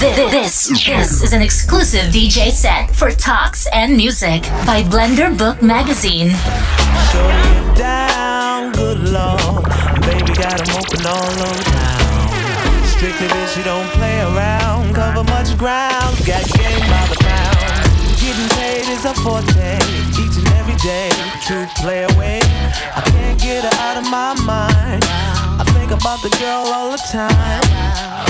This, this this is an exclusive DJ set for talks and music by Blender Book Magazine. Shorty down, good lord. Baby got 'em open all over town. Strictly bitch, you don't play around. Cover much ground, got game by the pound. Getting paid is a forte, each and every day. True play away. I can't get her out of my mind. I think about the girl all the time.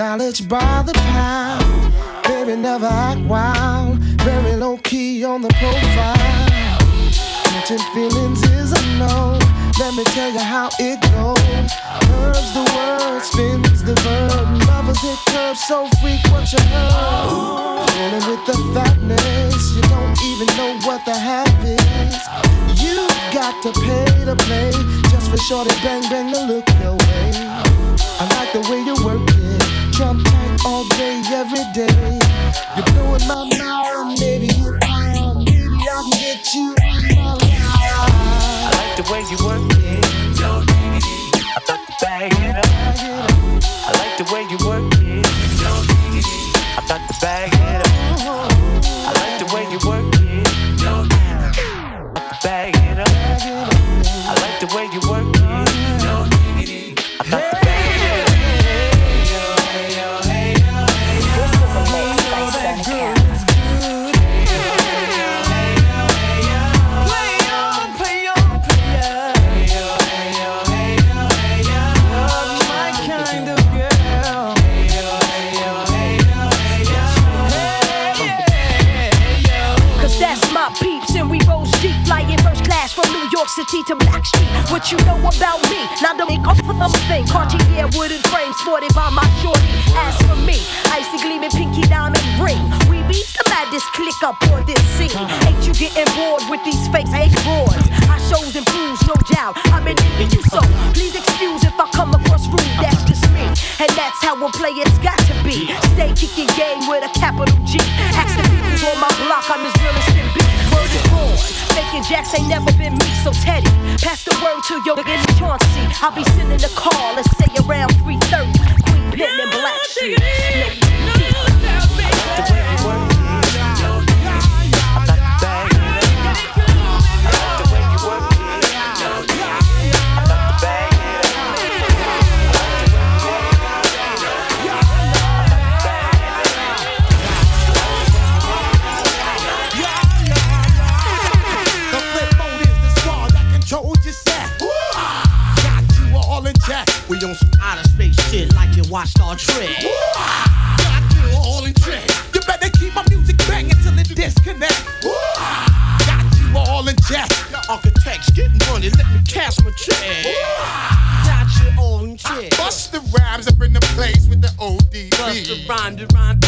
knowledge by the pound. Baby never act wild, very low key on the profile. Catching feelings is a no. Let me tell you how it goes. Curves the word, spins the verb. Lovers hit curves so frequent you heard. Rolling with the fatness, you don't even know what the half is. You got to pay to play just for shorty bang bang to look your be. Stay kicking game with a capital G. Ask the peoples on my block, I'm as real as can be. Word is born. Faking jacks ain't never been me, so Teddy, pass the word to your nigga Chauncey. I'll be sending the call, let's say around 3:30. Queen Pen and Black Sheep. Watch Star Trek. Got you all in check. You better keep my music banging till it disconnect. Got you all in check. Architects getting money, let me cash my check. Got you all in check. Bust the rhymes up in the place with the ODB. Bust the rhyme, the rhyme,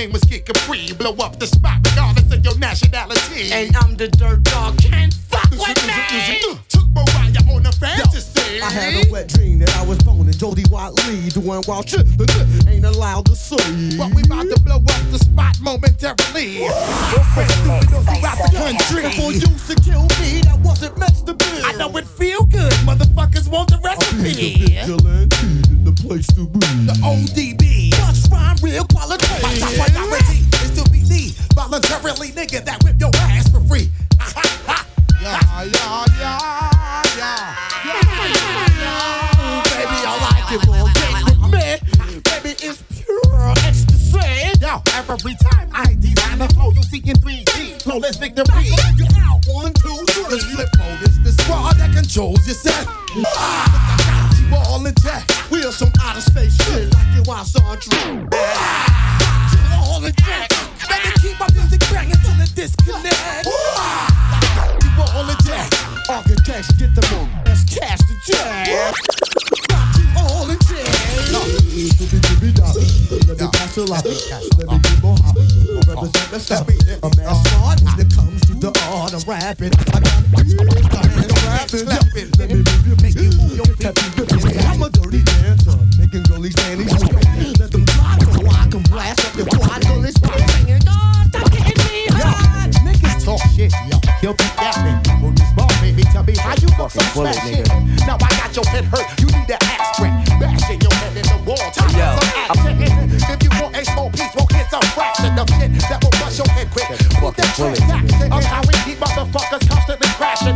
name was Kid Capri. Blow up the spot regardless of your nationality. Hey, I'm the dirt dog, can't fuck with me. Uh, took Mariah on a fantasy. I had a wet dream that I was boning Jody Watley doing wild shit that ain't allowed to see. But we about to blow up the spot momentarily. Spread stupid all throughout the country. Before you to kill me, that wasn't meant to be. I know it feel good. Motherfuckers want the recipe. Vigilante in the place to be. The ODB.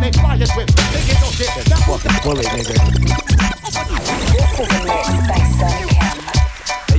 Crashing. They with thinking no shit. That was Fucking nigga.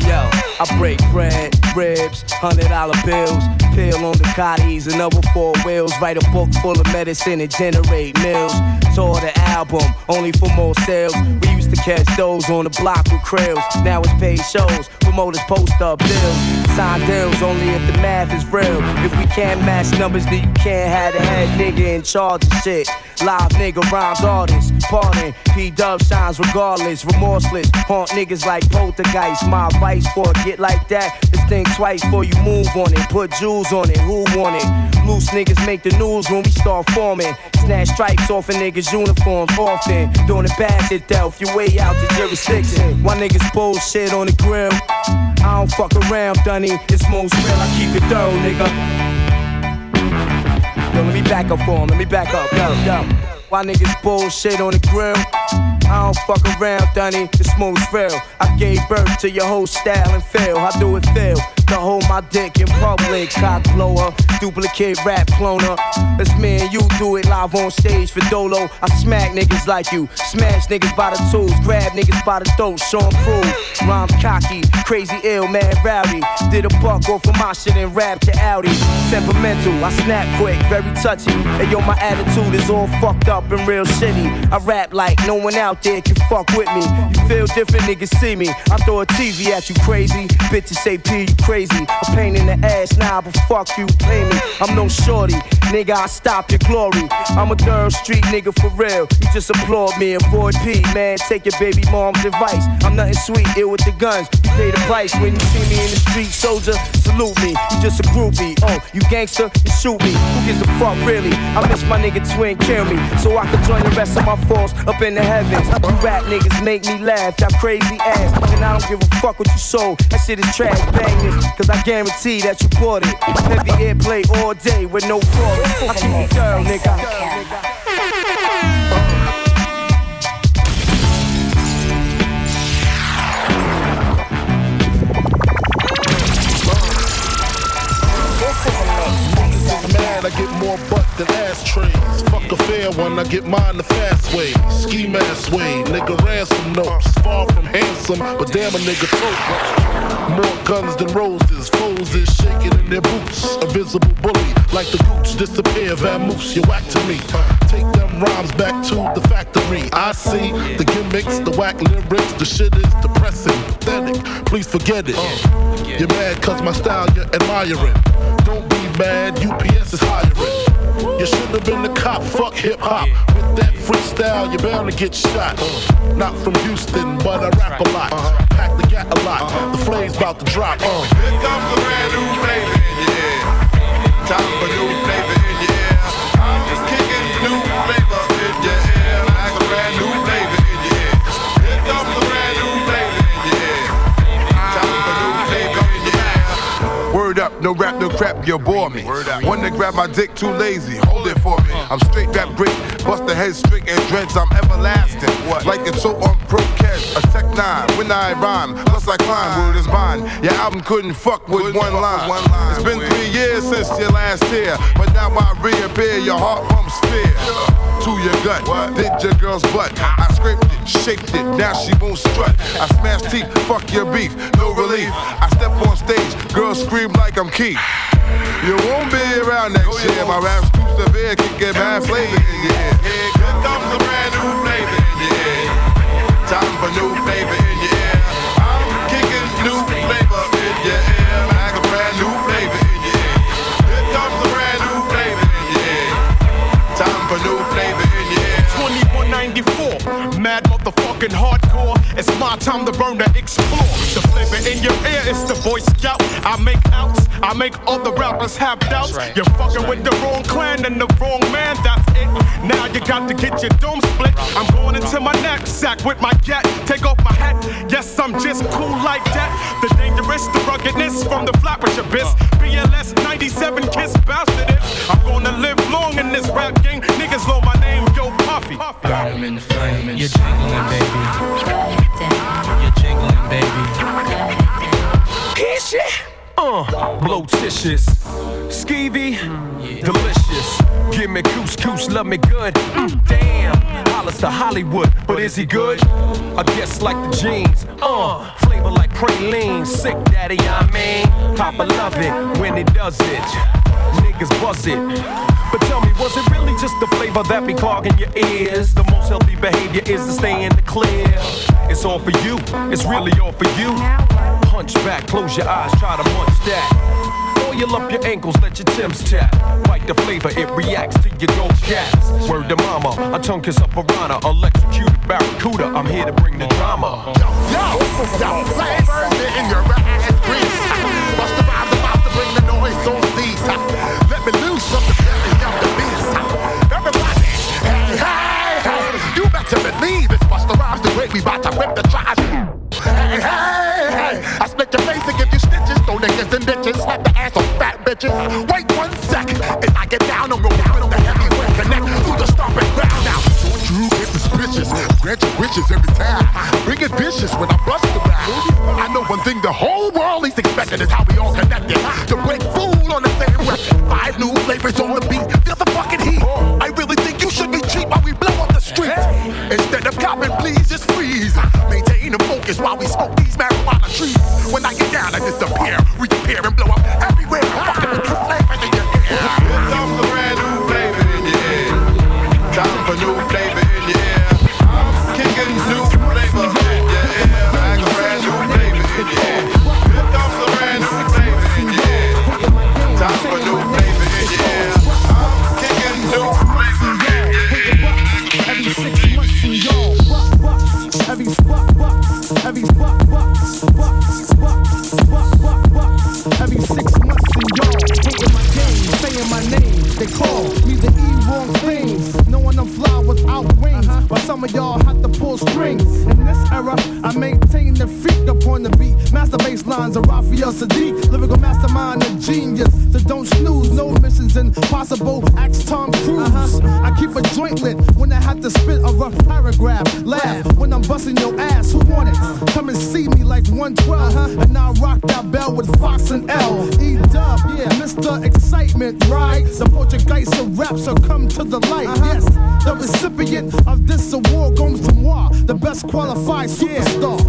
Yo, I break bread, ribs, hundred dollar bills, pill on the cotties, another four wheels, write a book full of medicine and generate mills. Tour the album, only for more sales. We used to catch those on the block with krills. Now it's paid shows, promoters post up bills. Sign deals only if the math is real. If we can't match numbers, then you can't have the head nigga in charge of shit. Live nigga rhymes artists, pardon. P Dub shines regardless, remorseless. Haunt niggas like poltergeist. My advice for a get like that is think twice before you move on it. Put jewels on it, who want it? Loose niggas make the news when we start forming. Snatch stripes off a niggas' uniforms often. Doing the basket dealt, you way out the jurisdiction. Why niggas bullshit on the grill? I don't fuck around, Dunny. It's most real, I keep it thorough, nigga. Yo, let me back up for him. Let me back up. Yo, yo. Why niggas bullshit on the grill? I don't fuck around, Dunny. It's most real. I gave birth to your whole style and feel. How do it feel? To hold my dick in public, cock blower, duplicate rap cloner. It's me and you do it live on stage for Dolo. I smack niggas like you, smash niggas by the tools, grab niggas by the throat, 'em proof. Rhymes cocky, crazy ill, man rowdy. Did a buck off of my shit and rap to Audi. Temperamental, I snap quick, very touchy. And yo, my attitude is all fucked up and real shitty. I rap like no one out there can fuck with me. You feel different, niggas see me. I throw a TV at you crazy. Bitches say P, you crazy. A pain in the ass now, but fuck you, pay me. I'm no shorty, nigga, I stop your glory. I'm a third street nigga for real. You just applaud me, avoid P, man. Take your baby mom's advice. I'm nothing sweet, ill with the guns. You pay the price when you see me in the street, soldier. Salute me, you just a groupie. Oh, you gangster, you shoot me. Who gives a fuck, really? I miss my nigga twin, kill me. So I can join the rest of my force up in the heavens. You rap niggas make me laugh, y'all crazy ass. And I don't give a fuck what you sold. That shit is trash, bang this. Cause I guarantee that you bought it. Heavy airplay all day with no chorus. I keep it thorough, nigga. I get more butt than ashtrays. Fuck a fair one, I get mine the fast way. Ski mask way, nigga ransom notes. Far from handsome, but damn a nigga tote. More guns than roses, foes is shaking in their boots. A visible bully, like the roots disappear, vamoose, you whack to me. Take them rhymes back to the factory. I see the gimmicks, the whack lyrics, the shit is depressing, pathetic. Please forget it. Oh, you're mad cause my style you're admiring. Don't mad, UPS is hiring. You should have been the cop, fuck hip hop. With that freestyle, you're bound to get shot. Not from Houston, but I rap a lot. Pack the gat a lot. The flame's about to drop. Uh. Here comes a brand new flavor in your ear. Time for new flavor in your ear. I'm just kicking new flavor in your ear. Like a brand new flavor in your ear. Here comes a brand new flavor in your ear. Time for new flavor in your ear. Word up, no rap, no crap, you bore me. One to grab my dick, too lazy, hold it for me. I'm straight that great, bust the head straight and dreads, I'm everlasting. Like it's so on pro cash, a tech nine, when I rhyme, plus I climb, word is mine. Your album couldn't fuck with one line. It's been three years since your last tear, but now I reappear, your heart pumps fear. To your gut, did your girl's butt. I scraped it, shaped it, now she won't strut. I smash teeth, fuck your beef, no relief. I step on stage, girls scream like I'm Keith. You won't be around next oh, year. My rap's too severe, can get bad flavor in your. Here comes a brand new flavor Yeah. Time for new flavor in your ear. I'm kicking new flavor in your ear. Like a brand new flavor in your ear. Here comes a brand new flavor in. Time for new flavor in your ear. 2194, mad motherfucking hardcore it's my time to burn to explore. The flavor in your ear is the Boy Scout. I make outs, I make all the rappers have doubts. You're fucking with the wrong clan and the wrong man, that's it. Now you got to get your dome split. I'm going into my knapsack with my gat. Take off my hat. Yes, I'm just cool like that. The dangerous, the ruggedness from the your biz. BLS 97 kiss bastard. I'm gonna live long in this rap game. Niggas know my name, yo Puffy. Burn 'em in the flame. You're jingling, baby. You're jingling, baby. Hit shit. Uh, blotitious, skeevy, delicious. Give me couscous, love me good. Mm, damn, Hollis to Hollywood, but is he good? I guess like the jeans. Uh, flavor like praline, sick daddy, I mean. Papa love it when he does it. Niggas buzz it. But tell me, was it really just the flavor that be clogging your ears? The most healthy behavior is to stay in the clear. It's all for you, it's really all for you. Hunch back, close your eyes, try to munch that. Oil up your ankles, let your Tim's tap. Bite the flavor, it reacts to your gold caps. Word to mama, a tongue kiss a piranha, electrocuted barracuda. I'm here to bring the drama. Yo, yo, flavor in your ass grease. Busta Rhymes about to bring the noise on these. Let me loose from the belly of the beast. Everybody, hey, hey, hey. You better believe it's Busta Rhymes the great. We bout to rip the trash. Hey, hey, hey. I split your face niggas and bitches. Slap the ass on fat bitches. Wait one sec. If I get down, I'm gonna down on the heavyweight connect through the stomping ground now. Don't you get suspicious? Grant your wishes every time. Bring it vicious when I bust the rap. I know one thing the whole world is expecting is how we all connected. To break food on the same record. Five new flavors on the disappear, reappear, and blow up the light. Yes, the recipient of this award goes to moi, the best qualified superstar.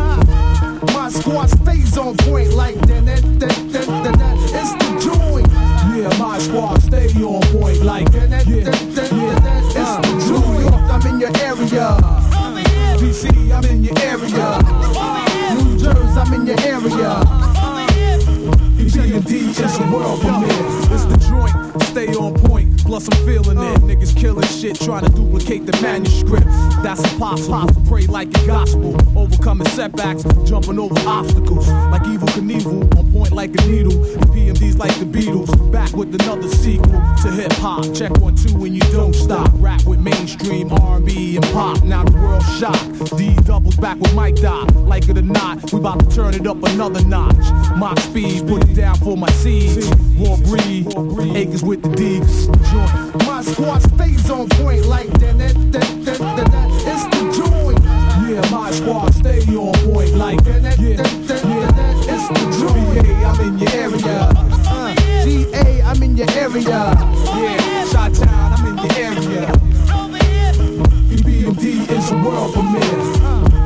My squad stays on point like that. It's the joint. Yeah, my squad stay on point like that. It's the New York, I'm in your area. DC, I'm in your area. New Jersey, I'm in your area. D&D is a world premiere. It's the joint, stay on point. Plus I'm feeling it. Niggas killing shit, trying to duplicate the manuscript. That's impossible. Pray like the gospel, overcoming setbacks, jumping over obstacles. Like Evel Knievel, on point like a needle. And PMD's like the Beatles, back with another sequel to hip hop. Check one two and you don't stop. Rap with mainstream R&B and pop. Now the world shocked. D doubles back with Mike Dot. Like it or not, we about to turn it up another notch. My speed, put it down for my seeds. War breed, acres with the D's. Joint. My squad stays on point like that. that, that, that, that, that. It's the joint. Yeah, my squad stay on point like that. that, that, that, that, that. It's the joint. GA, I'm in your area. Uh, GA, I'm in your area. Yeah, Shot Town, I'm in your area. EPMD is a world premiere.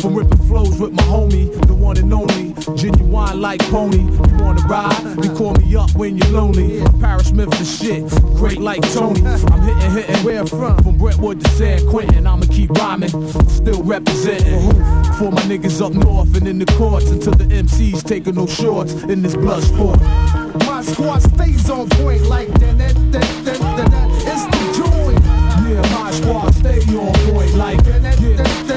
From ripping flows with my homie, the one and only. Genuine like pony. You wanna ride? Then call me up when you're lonely. Parrish Smith the shit, great like Tony. I'm hitting, hitting. Where from? From Brentwood to San Quentin. I'ma keep rhyming, still representing. For my niggas up north and in the courts until the MCs taking no shorts in this blood sport. My squad stays on point like that. It's the joint. Yeah, my squad stay on point like that.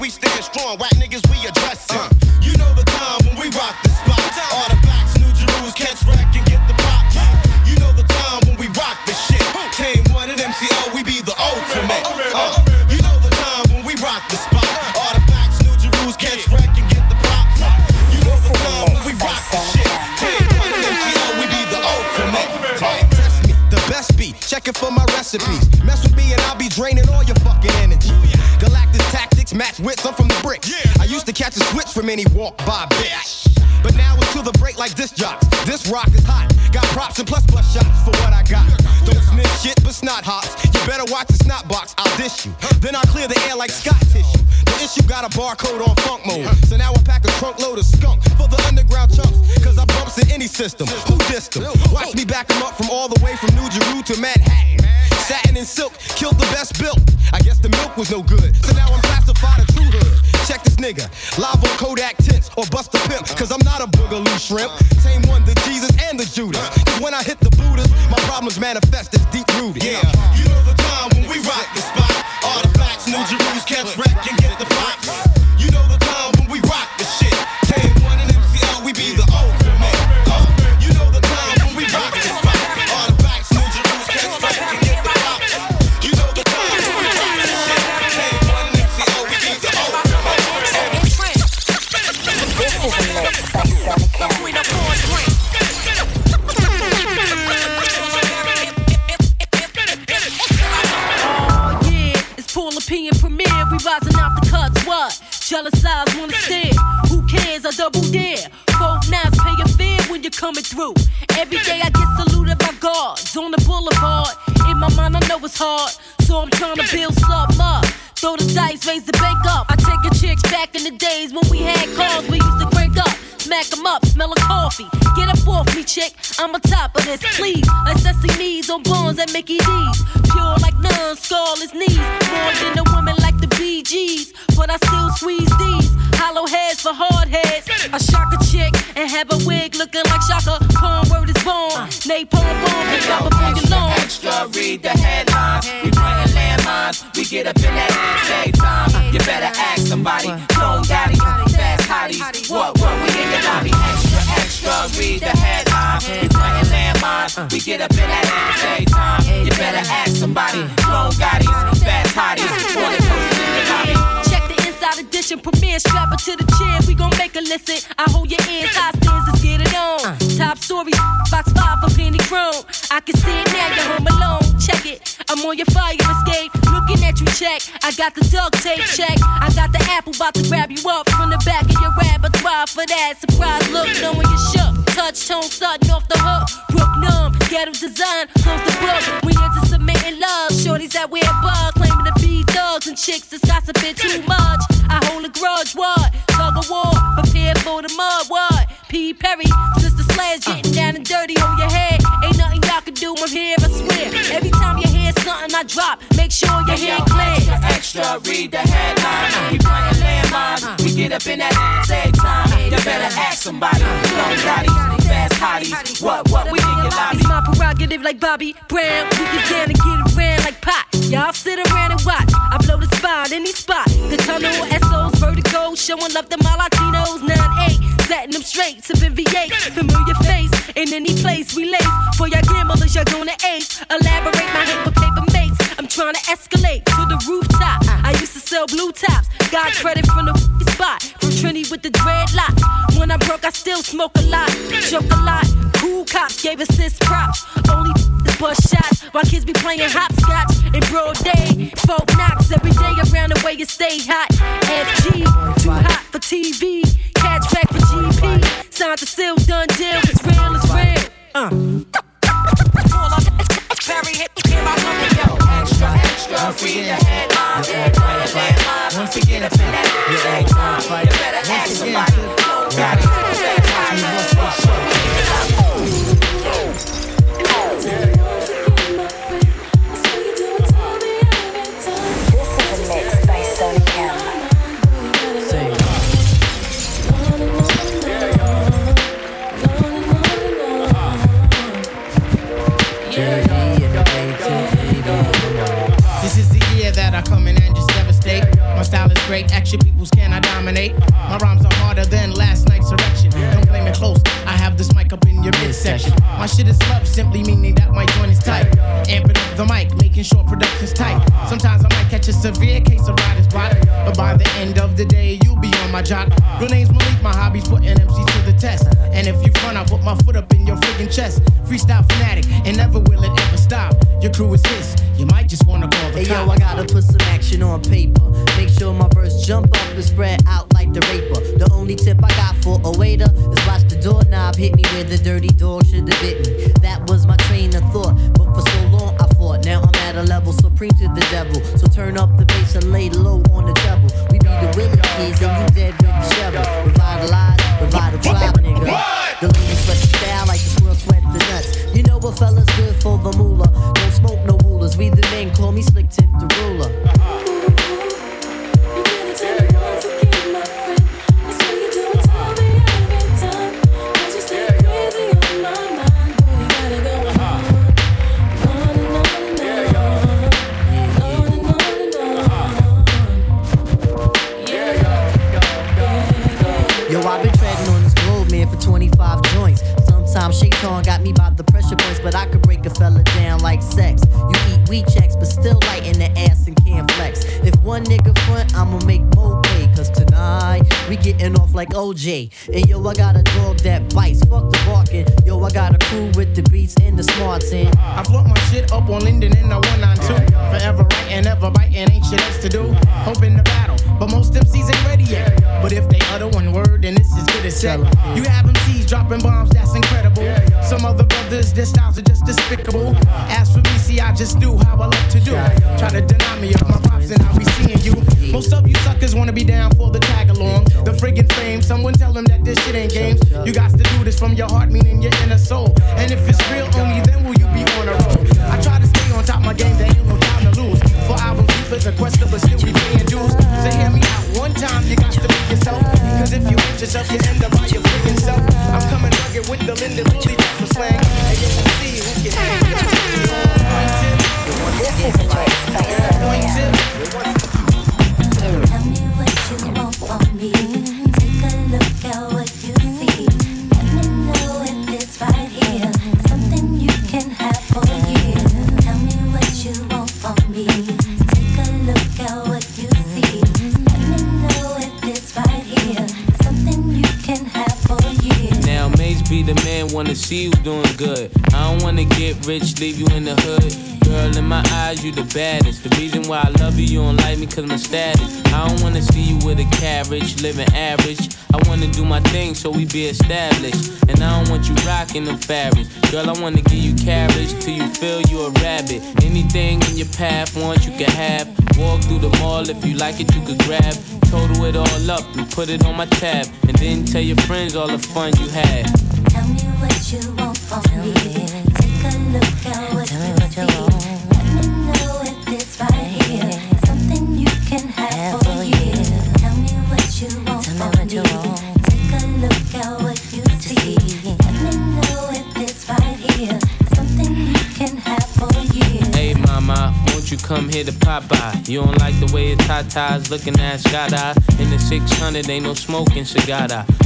we stand strong. Whack walk by, bitch. But now it's to the break like this jocks. This rock is hot. Got props and plus plus shots for what I got. Don't sniff shit, but snot hops. You better watch the snot box, I'll dish you. Then I clear the air like Scott tissue. The issue got a barcode on funk mode. So now I pack a trunk load of skunk for the underground chunks. Cause I bumps in any system. Who dissed them? Watch me back them up from all the way from New Jeru to Manhattan. Satin and silk, killed the best built. I guess the milk was no good. So now I'm classified a true hood. Check this nigga. Live on Kodak or bust a pimp. Cause I'm not a boogaloo shrimp. Tame one, the Jesus and the Judas. Cause when I hit the Buddhas, my problems manifest as deep rooted. Yeah. hard, so I'm trying to build something up. Throw the dice, raise the bank up. I take a chicks back in the days when we had calls. we used to crank up. Smack 'em up, smell a coffee. Get up off me, chick. I'm on top of this, please. Assessing knees on bonds at Mickey D's. Pure like nuns, scarless knees. More than a woman like the Bee Gees. But I still squeeze these. Hollow heads for hard heads. I shock a chick and have a wig looking like Shaka. Extra, read the headlines. We playing landmines. We get up in that ass every time. You better ask somebody. Clone daddies, fast hotties. What, what, we in your lobby? Extra, extra, read the headlines. We playing landmines. We get up in that ass every time. You better ask somebody. Clone daddies, fast hotties. Wanna post in your lobby. Check the inside edition premiere. Strap her to the chair. We gon' make a listen. I hold your ears hostage. Let's get it on. Uh. Top story. I can see it now. You're home alone. Check it. I'm on your fire escape. At you. Check. I got the duct tape. Check. I got the apple. About to grab you up from the back of your repertoire for that surprise look. Knowing you shook. Touch tone sudden off the hook. Brook numb. Ghetto design. Close the book. We into submitting love. Shorties that wear bugs. Claiming to be thugs and chicks that's gossiping too much. I hold a grudge. What? Tug of war. Prepare for the mud. What? P. Perry. Sister Slash getting down and dirty. Hold your head. Ain't nothing y'all do. Here. I swear. Every time you hear something I drop, make sure your head clear. Extra, extra, read the headlines. We playing landmines. We get up in that ass every time. You better ask somebody. Daddies, fast hotties. What, what, we in your lobby. It's my prerogative like Bobby Brown. We get down and get around like pot. Y'all sit around and watch. I blow the spot, any spot. The tunnel, SOs, vertigo. Showing love to my Latinos. 9-8, setting them straight. Sipping V8. Familiar face in any place we lace. For y'all gamblers, y'all gonna ace. Elaborate my hate with paper mates. I'm trying to escalate to the rooftop. I used to sell blue tops. Got credit from the spot. From Trini with the dreadlock. When I broke, I still smoke a lot. Choke a lot. Cool cops gave assist props. Only bust shots while kids be playing hopscotch in broad day. Folk knocks every day around the way you stay hot. FG, too hot for TV. Catch back for GP. Signed the seal, done deal. It's real, it's real. Uh. Perry hit me my number, yo. Extra, extra, read the headlines. We playing landmines. Once again, up in that ass every time. You better ask somebody. Long shit is love, simply meaning that my joint is tight. Amping up the mic, making sure production's tight. Sometimes I might catch a severe case of writer's block, but by the end of the day, you'll be on my job. Real name's Malik, my hobby's putting MCs to the test. And if you front, I put my foot up in your friggin' chest. Freestyle fanatic, and never will it stop. Your crew is his, you might just wanna call the Hey yo. I gotta put some action on paper. Make sure my verse jump up and spread out like the raper. The only tip I got for a waiter is watch the doorknob hit me where the dirty dog should have bit me. That was my train of thought, but for so long I fought. Now I'm at a level supreme to the devil. So turn up the bass and lay low on the treble. We be the willing kids and you dead with the shovel. Revitalize, revitalize, nigga. The ladies sweat the style like the squirrel sweat the nuts. You know what fella's good for the moolah. My status. I don't wanna see you with a carriage, living average. I wanna do my thing so we be established. And I don't want you rocking them fabrics. Girl, I wanna give you carriage till you feel you a rabbit. Anything in your path, want you can have. Walk through the mall, if you like it, you could grab. Total it all up and put it on my tab. And then tell your friends all the fun you had. Tell me what you want from me. Come here to pop Popeye? You don't like the way your tatas looking at Scada. In the 600, ain't no smoking cigada.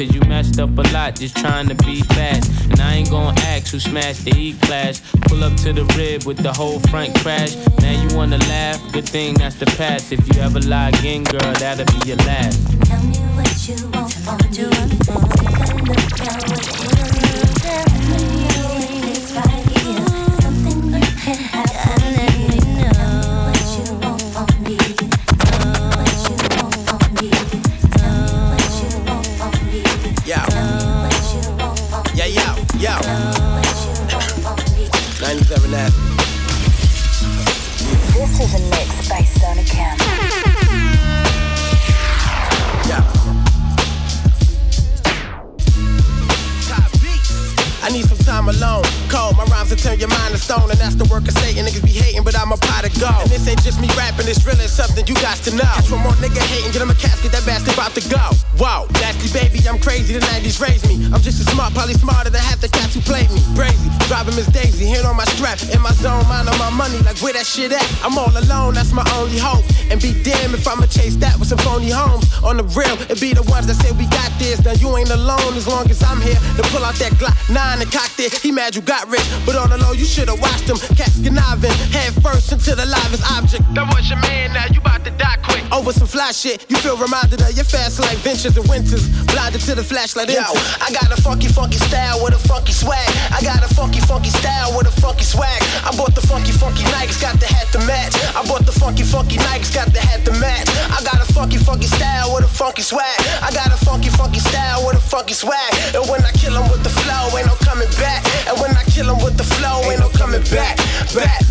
cause you messed up a lot just trying to be fast. And I ain't gonna ask who smashed the E class. Pull up to the rib with the whole front crash. Now you wanna laugh? Good thing that's the past. If you ever lie again, girl, that'll be your last. Tell me what you want from me. Take a look 97 This is a mix by Sonikem. I time alone. Cold, my rhymes will turn your mind to stone, and that's the work of Satan. Niggas be hating, but I'm a pot of gold. And this ain't just me rapping, it's really something you got to know. Catch one more nigga hating, get him a casket, that bastard about to go. Whoa, nasty baby, I'm crazy, the 90s raised me. I'm just as smart, probably smarter than half the cats who played me. Crazy, driving Miss Daisy, hand on my strap, in my zone, mind on my money, like where that shit at? I'm all alone, that's my only hope. And be damned if I'ma chase that with some phony homes. On the real, it be the ones that say we got this. Now you ain't alone as long as I'm here to pull out that Glock 9 and cocked He mad you got rich, but on the low, you should've watched him. Cats conniving, head first into the livest object. That was your man, now you about to die quick. Oh, Over some fly shit, you feel reminded of your fast life ventures and winters. Blinded to the flashlight. Yo, I got a funky, funky style with a funky swag. I got a funky, funky style with a funky swag. I bought the funky, funky Nikes, got the hat to match. I bought the funky, funky Nikes, got the hat to match. I got a funky, funky style with a funky swag. I got a funky, funky style with a funky swag. And when I kill 'em with the flow, ain't no coming back. And when I kill 'em with the flow, ain't no coming back. Back.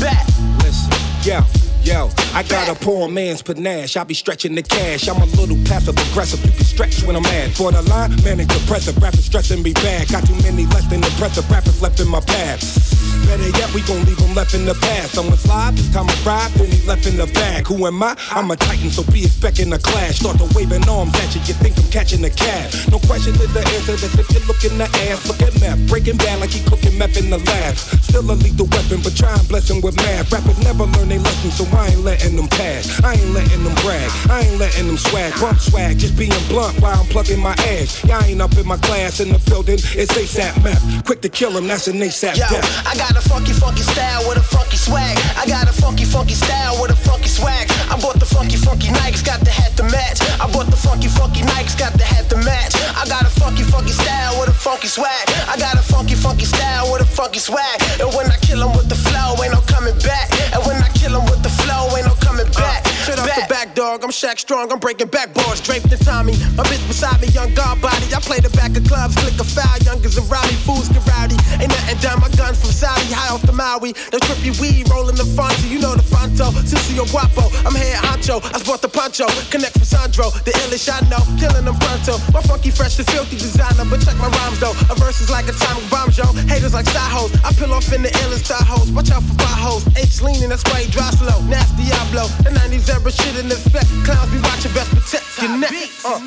Back. Listen, yo. Yo, I got a poor man's panache. I be stretching the cash. I'm a little passive aggressive. You can stretch when I'm mad. For the line, manic depressive. Rappers stressing me bad. Got too many less than impressive rappers left in my path. Better yet, we gon' leave them left in the past. Someone slide, this time I ride, then he left in the bag. Who am I? I'm a titan, so be expecting a clash. Start to waving arms at you, you think I'm catching a cab. No question is the answer. That's if you look in the ass. Look at meth, breaking bad like he cooking meth in the lab. Still a lethal weapon, but try and bless him with math. Rappers never learn they lesson, so I ain't letting them pass. I ain't letting them brag. I ain't letting them swag. Bump swag, just being blunt while I'm plugging my ass. Y'all ain't up in my class in the building. It's ASAP meth. Quick to kill him, that's an ASAP Yo, death. I got got a funky, funky style with a funky swag. I got a funky, funky style with a funky swag. I bought the funky, funky Nikes, got the hat to match. I bought the funky, funky Nikes, got the hat to match. I got a funky, funky style with a funky swag. I got a funky, funky style with a funky swag. And when I kill 'em with the flow, ain't no coming back. And when I kill 'em with the flow, ain't no coming back. Shut off the back, dog. I'm Shaq Strong. I'm breaking backboards, draped in Tommy. My bitch beside me, young guard body. I play the back of clubs, click a foul. Youngers around me, fools get rowdy. Ain't nothing done. My guns from Saudi, high off the Maui. The trippy weed rolling the fronto. You know the Fonto, fronto. Sucio Guapo. I'm head honcho. I sport the poncho. Connect for Sandro. The illish I know. Killing them pronto. My funky, fresh, and filthy designer. But check my rhymes though. A verse is like atomic bomb, yo. Haters like side hoes. I peel off in the illest thigh hoes. Watch out for my potholes. H leaning, that's why he dry slow. Nasty Diablo. The 90s era shit in effect. Clowns be watching, best protect your neck. Uh.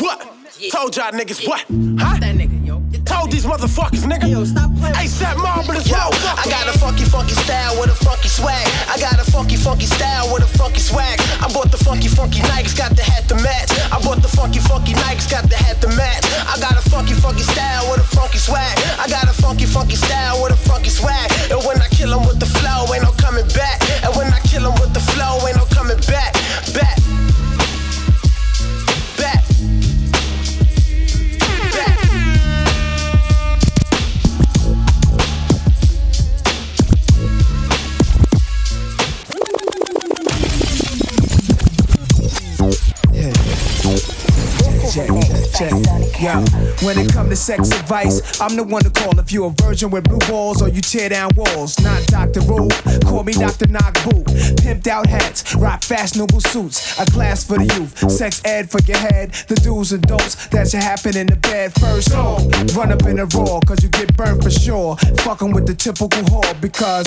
What? Told y'all niggas what? Huh? That nigga, yo. Told these motherfuckers, nigga. Yo, stop playing. ASAP Marble is Yo, I got a funky, funky style with a funky swag. I got a funky, funky style with a funky swag. I bought the funky, funky Nikes, got the hat to match. I bought the funky, funky Nikes, got the hat to match. I got a funky, funky style with a funky swag. I got a funky, funky style with a funky swag. And when I kill 'em with the flow, ain't no coming back. And when I kill 'em with the flow, ain't no coming back. Back. Back. Yeah. When it come to sex advice, I'm the one to call if you a virgin with blue balls or you tear down walls. Not Dr. Ruth, call me Dr. Knock Boot. Pimped out hats, rock fashionable suits. A class for the youth, sex ed for your head. The do's and don'ts that should happen in the bed first. Oh, run up in a raw, cause you get burned for sure. Fucking with the typical whore because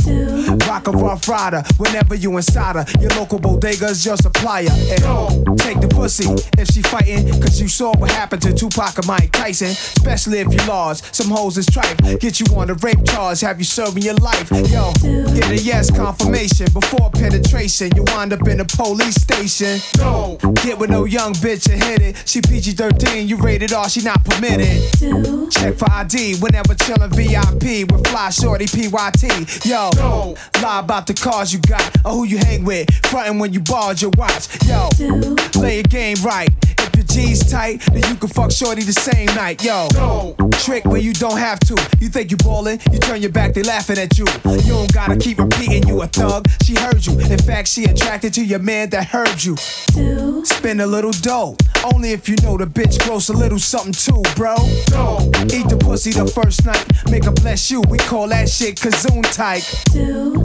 rock a rough rider whenever you inside her. Your local bodega's your supplier. And take the pussy if she fighting, cause you saw what happened to Tupac Mike Tyson. Especially if you lost. Some hoes is tripe. Get you on a rape charge, have you serving your life. Yo, get a yes confirmation before penetration. You wind up in a police station. No, get with no young bitch and hit it. She PG 13, you rated R, she not permitted. Check for ID whenever chillin' VIP with fly shorty PYT. Yo, lie about the cars you got or who you hang with. Frontin' when you barge your watch. Yo, play a game right. If your G's tight, then you can fuck shorty the same night. Yo, trick when you don't have to. You think you ballin', you turn your back, they laughing at you. You don't gotta keep repeating you a thug. She heard you. In fact, she attracted to your man that heard you. Spend a little dough, only if you know the bitch gross a little something too, bro. Eat the pussy the first night, make her bless you. We call that shit kazoon tight.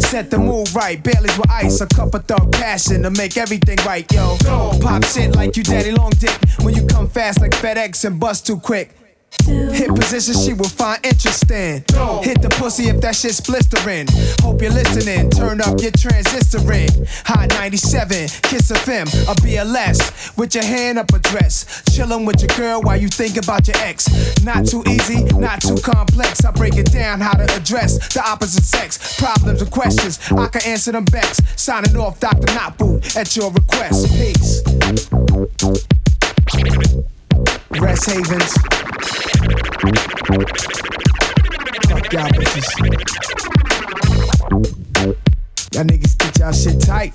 Set the mood right, Baileys with ice, a cup of thug passion to make everything right, yo. Pop shit like you daddy long dick when you come fast like FedEx and bust too quick. Hit position she will find interesting. Hit the pussy if that shit's blistering. Hope you're listening. Turn up your transistoring. High 97, Kiss FM, a BLS. With your hand up a dress. Chillin' with your girl while you think about your ex. Not too easy, not too complex. I break it down how to address the opposite sex. Problems and questions, I can answer them best. Signing off, Dr. Knock Boot, at your request. Peace. Rest Havens. Fuck y'all bitches. Y'all niggas get y'all shit tight.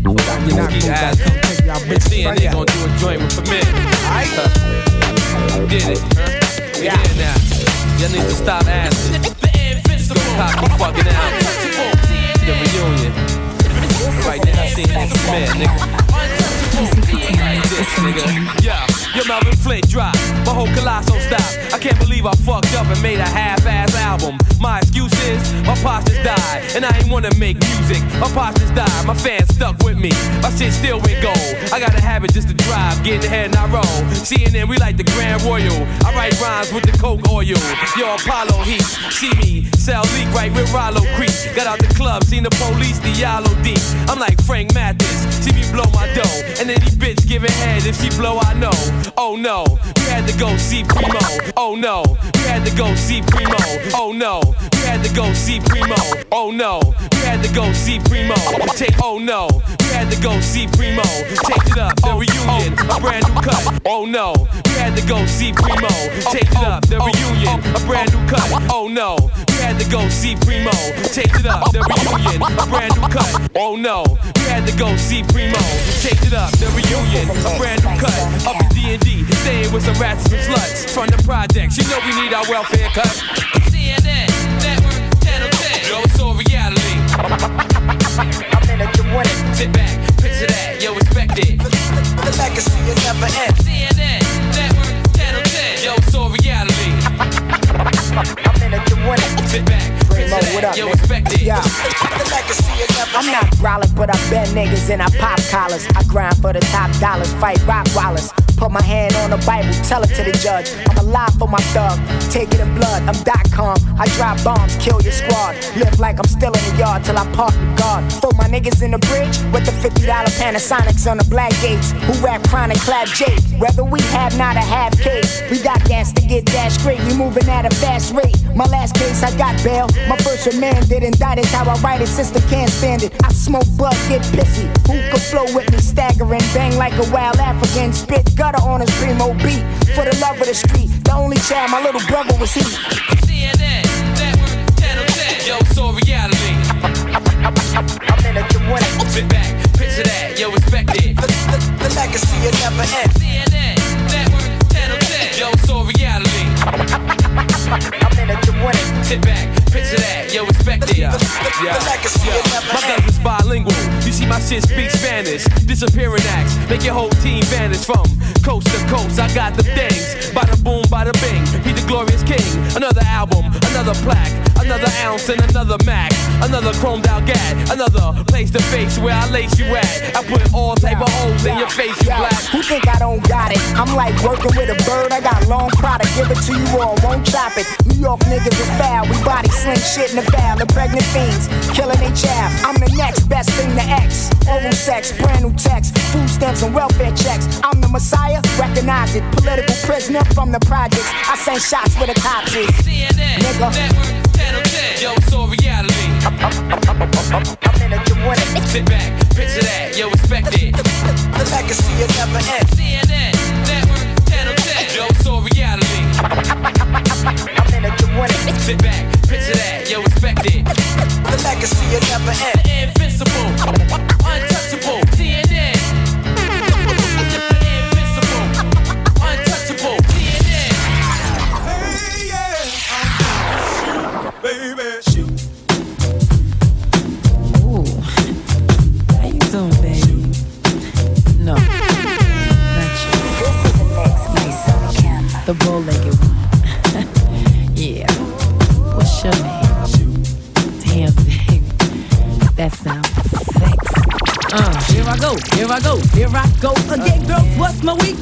You're not gonna guys come take y'all bitches See, from they gonna do a joint with permit. Did it. We here now. Y'all need to stop asking. Cop your fucking album. The reunion. Right now, seeing that permit, nigga. Yeah, your Melvin Flynt drop. My whole colossal stop. I can't believe I fucked up and made a half-ass album. My excuse is my just died, and I ain't wanna make music. My just died, my fans stuck with me. My shit still went gold. I got a habit just to drive, get ahead and I roll. CNN, we like the Grand Royal. I write rhymes with the Coke oil. Yo, Apollo Heat, see me sell leak right with Rollo Creek. Got out the club, seen the police, the deep. I'm like Frank Matthews, see me blow my dough, and then he bitch giving head if she blow, I know. Oh no, we had to go see Primo. Oh no, we had to go see Primo. Oh no, we had to go see Primo. Oh no, we had to go see Primo. Take, oh no, we had to go see Primo. Take it up, the reunion, a brand new cut. Oh no, we had to go see Primo. Take it up, the reunion, a brand new cut. Oh no, we had to go see Primo. Take it up, the reunion, a brand new cut. Oh no, we had to go see Primo. Take it up, the reunion, a brand new cut. Up in D&D, staying with some rats and sluts. From the projects, you know we need our welfare cut. CNN, Network, Channel 10. Yo, all reality. I'm in a winning. Sit back, picture that, yo, respect it. The legacy is never end. CNN, Network, Channel 10. Yo, it's all reality. I'm in a winning. Sit back, picture what that, up, yo, nigga? respect it. Yeah. The legacy is never I'm not growling, but I bend niggas and I pop collars. I grind for the top dollars, fight rock wallers. Put my hand on the Bible, tell it to the judge. I'm alive for my thug, take it in blood. I'm dot com, I drop bombs, kill your squad. Live like I'm still in the yard till I park the guard. Throw my niggas in the bridge with the $50 Panasonics on the black gates. Who rap chronic clap Jake. Whether we have not a half case, we got gas to get that straight. We moving at a fast rate. My last case, I got bail. My first remanded, That's how I write it. System can't stand it. I smoke blood, get pissy. Who could flow with me? Staggering, bang like a wild African. Spit gutter on his primo beat. For the love of the street, the only child my little brother was he. CNN, Network, Channel 10. Yo, it's reality. I'm in a winning. Sit back, picture that, yo, respect it. The, the, the legacy will never end. CNN, Network, I'm in. Sit back, picture that, yo, respect it. Yeah, yeah, yeah. My cousin's bilingual. You see, my shit speaks Spanish. Disappearing acts, make your whole team vanish from coast to coast. I got the things. Bada boom, bada bing. He the glorious king. Another album, another plaque, another ounce and another Mac. Another chromed out gat, another place to face where I lace you at. I put all type of holes in your face, you Yo, black. Who think I don't got it? I'm like working with a bird. I got long product, give it to you all, won't chop it. New York niggas are foul. We body sling shit in the foul. The pregnant fiends killing they child. I'm the next best thing to X. Oral sex, brand new text, food stamps and welfare checks. I'm the messiah, recognize it. Political prisoner from the projects. I send shots where the cops is. CNN, Nigga. Network, Channel 10. Yo, it's all reality. I'm in a winning. Sit back, picture that, yo, respect it. The legacy will never end. CNN, Network, Channel 10. Yo, it's all reality. I'm in a winning. Sit back, picture that, yo, respect it. The legacy will never end. Invincible, my weakness?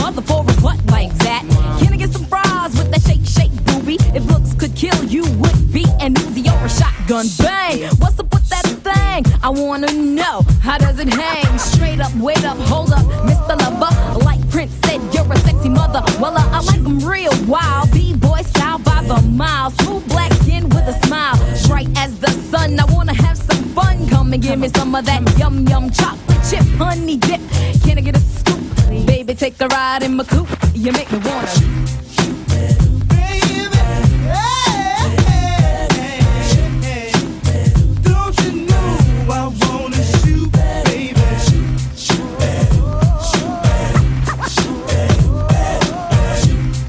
Mother for a butt like that. Can I get some fries with that shake, shake, booby? If looks could kill you, would be an Uzi or a shotgun. Bang! What's up with that thing? I wanna know how does it hang? Straight up, wait up, hold up, Mr. Lover. Like Prince said, you're a sexy mother. Well, uh, I like 'em real wild. B-boy style by the mile. Smooth black skin with a smile. Bright as the sun. I wanna have some fun. Come and give me some of that yum yum chocolate chip honey dip. Can I get a take a ride in my coupe. You make me wanna. Shoot, baby? Shoot, baby. Shoot, baby. Shoot, baby.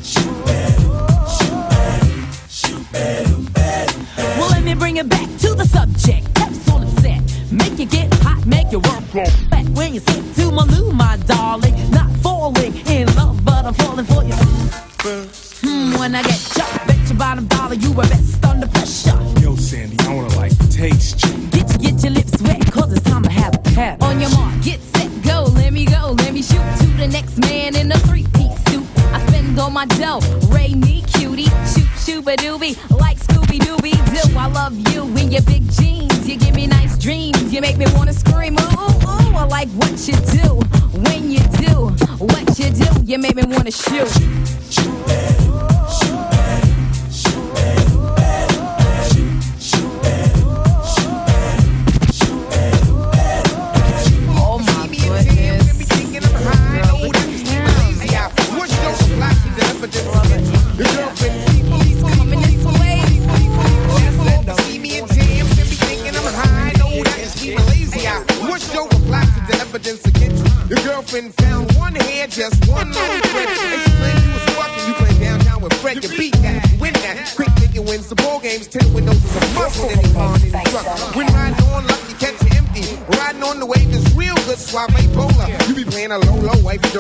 Shoot, baby. Shoot, baby. Well, let me bring it back to the subject. Taps on the set, make you get hot, make you work. Back when you sit to my loo, my darling. But I'm falling for you. Hmm, when I get shot, bet your bottom dollar you were best under pressure. Yo, Sandy, I wanna like taste you. Get, get your lips wet, cause it's time to have a pet. On your mark, get set, go, let me go, let me shoot to the next man in a three piece suit. I spend all my dough, Ray me cutie, shoot shooba doobie, like Scooby Dooby Doo. I love you in your big jeans, you give me nice dreams, you make me wanna scream, ooh, ooh. I like what you do, you make me wanna shoot.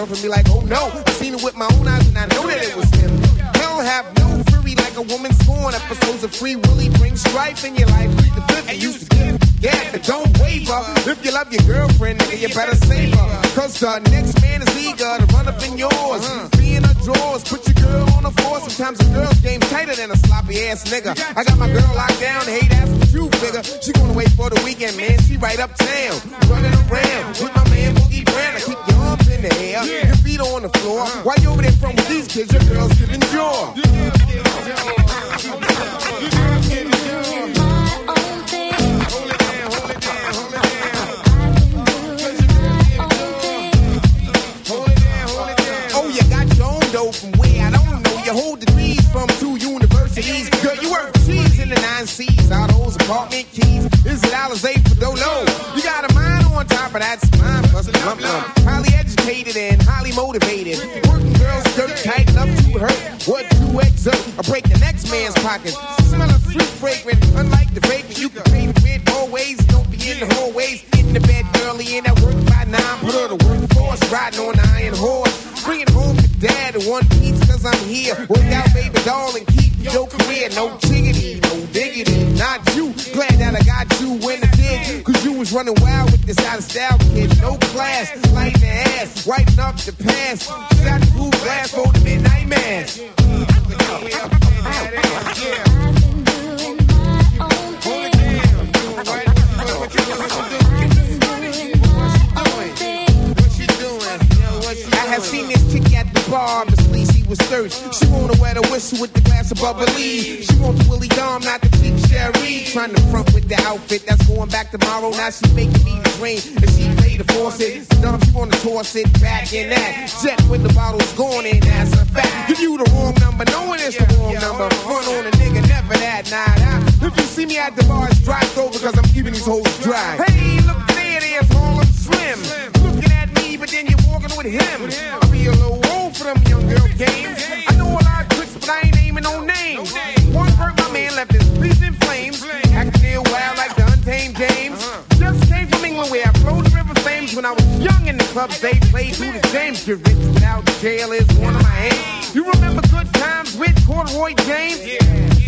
Your girlfriend be like, oh no. I seen it with my own eyes and I know that it was him. Hell have no fury like a woman scorn. Episodes of Free Willy bring strife in your life. The fifth and used to give. Yeah, but don't waver. If you love your girlfriend, nigga, you better save her. Cause the next man is eager to run up in yours. Be in her drawers, put your girl on the floor. Sometimes a girl's game's tighter than a sloppy ass nigga. I got my girl locked down, hate ass what you figure. She gonna wait for the weekend, man. She right uptown, running around with my man Boogie Brown. I keep in the air, your feet on the floor. Uh-huh. Why you over there from with these kids, your girl's giving jaw. Oh, you got your own dough from where I don't know. You hold degrees from two universities. Girl, you work cheese in the nine C's. All those apartment keys. Is it Alizé for Dolo? You got a mind on top of that spine. Plus a lump lump. Highly educated and highly motivated. Working girls skirt tight enough to hurt. What to exert? I break the next man's pockets. Smell of fruit fragrant. Unlike the vapor, you can pay rent always. Don't be in the hallways. In the bed early in that work by nine. Put her to workforce. Riding on the iron horse. Bring it home to dad one piece cause I'm here. Work out, baby doll, and keep your career. No chiggity, no diggity, not you. Glad that I got you when I did. Cause you was running wild with this out of style kid. No class, lighting the ass, wiping up the past. Got the blue glass for the midnight mass. I have seen this chick at the bar, was thirsty. She wanna wear the whistle with the glass of bubbly. She want the Willie Dom, not the cheap Sherry. Trying to front with the outfit that's going back tomorrow. Now she making me dream, and she play the faucet. Dumb, she wanna toss it back in that. Jet when the bottle's gone, and that's a fact. Give you the wrong number, knowing it's the wrong number. Front on a nigga, never that, nah, nah. If you see me at the bar, it's dry throw because I'm keeping these hoes dry. Hey, look there, there's Harlem Slim. Looking at me, but then you're walking with him. I'll be a clubs. They played through the James. Get rich without jail is one of my aims. You remember good times with Corduroy James? Yeah,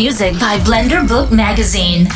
music by Blender Book Magazine.